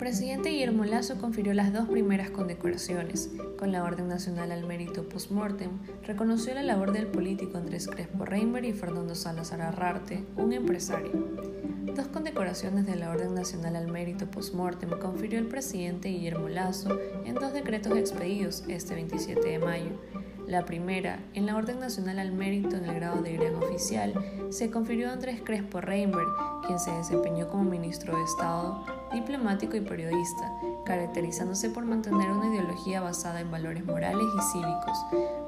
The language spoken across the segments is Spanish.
presidente Guillermo Lazo confirió las dos primeras condecoraciones. Con la Orden Nacional al Mérito Postmortem, reconoció la labor del político Andrés Crespo Reimber y Fernando Salazar Arrarte, un empresario. Dos condecoraciones de la Orden Nacional al Mérito Postmortem confirió el presidente Guillermo Lazo en dos decretos expedidos este 27 de mayo. La primera, en la Orden Nacional al Mérito en el grado de gran oficial, se confirió a Andrés Crespo Reimberg, quien se desempeñó como ministro de Estado, diplomático y periodista, caracterizándose por mantener una ideología basada en valores morales y cívicos,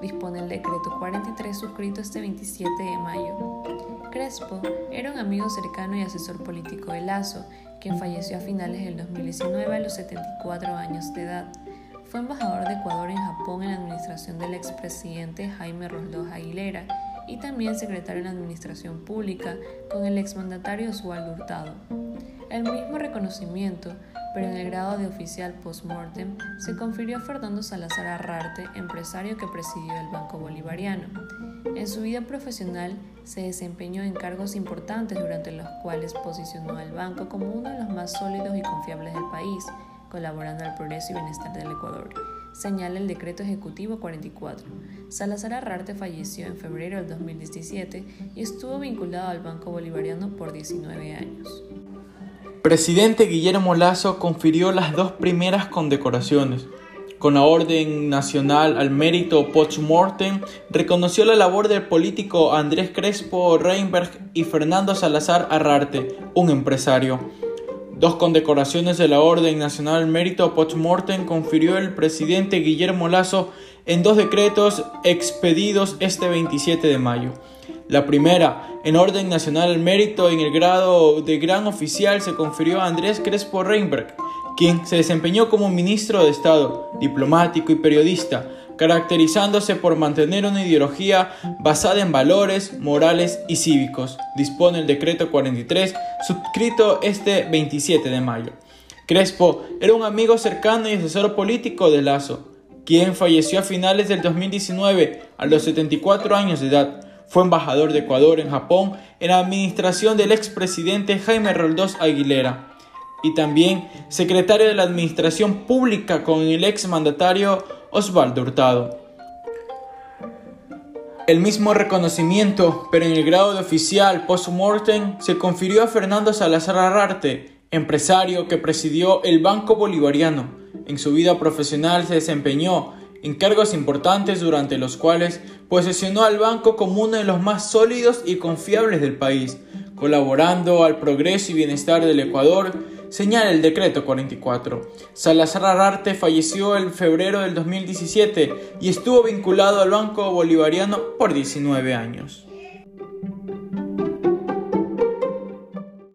dispone el decreto 43 suscrito este 27 de mayo. Crespo era un amigo cercano y asesor político de Lazo, quien falleció a finales del 2019 a los 74 años de edad. Fue embajador de Ecuador en Japón en la administración del expresidente Jaime Roldós Aguilera y también secretario en la Administración Pública con el exmandatario Oswaldo Hurtado. El mismo reconocimiento, pero en el grado de oficial post-mortem, se confirió a Fernando Salazar Arrarte, empresario que presidió el Banco Bolivariano. En su vida profesional se desempeñó en cargos importantes durante los cuales posicionó al banco como uno de los más sólidos y confiables del país colaborando al progreso y bienestar del Ecuador, señala el decreto ejecutivo 44. Salazar Arrarte falleció en febrero del 2017 y estuvo vinculado al Banco Bolivariano por 19 años. Presidente Guillermo Lazo confirió las dos primeras condecoraciones. Con la Orden Nacional al Mérito Post-Mortem, reconoció la labor del político Andrés Crespo Reinberg y Fernando Salazar Arrarte, un empresario. Dos condecoraciones de la Orden Nacional Mérito Postmortem confirió el presidente Guillermo Lazo en dos decretos expedidos este 27 de mayo. La primera, en Orden Nacional Mérito en el grado de gran oficial, se confirió a Andrés Crespo Reinberg, quien se desempeñó como ministro de Estado, diplomático y periodista, caracterizándose por mantener una ideología basada en valores morales y cívicos, dispone el decreto 43, suscrito este 27 de mayo. Crespo era un amigo cercano y asesor político de Lazo, quien falleció a finales del 2019 a los 74 años de edad. Fue embajador de Ecuador en Japón en la administración del expresidente Jaime Roldós Aguilera y también secretario de la Administración Pública con el exmandatario Osvaldo Hurtado. El mismo reconocimiento, pero en el grado de oficial post-mortem, se confirió a Fernando Salazar Arrarte, empresario que presidió el Banco Bolivariano. En su vida profesional se desempeñó en cargos importantes durante los cuales posicionó al banco como uno de los más sólidos y confiables del país, colaborando al progreso y bienestar del Ecuador señala el decreto 44. Salazar Ararte falleció en febrero del 2017 y estuvo vinculado al Banco Bolivariano por 19 años.